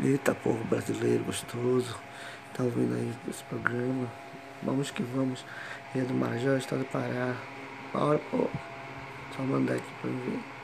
Eita povo brasileiro gostoso, tá ouvindo aí esse programa? Vamos que vamos. Rio do Marajó, Estado do Pará. Bora, pô. Só mandar aqui pra mim ver.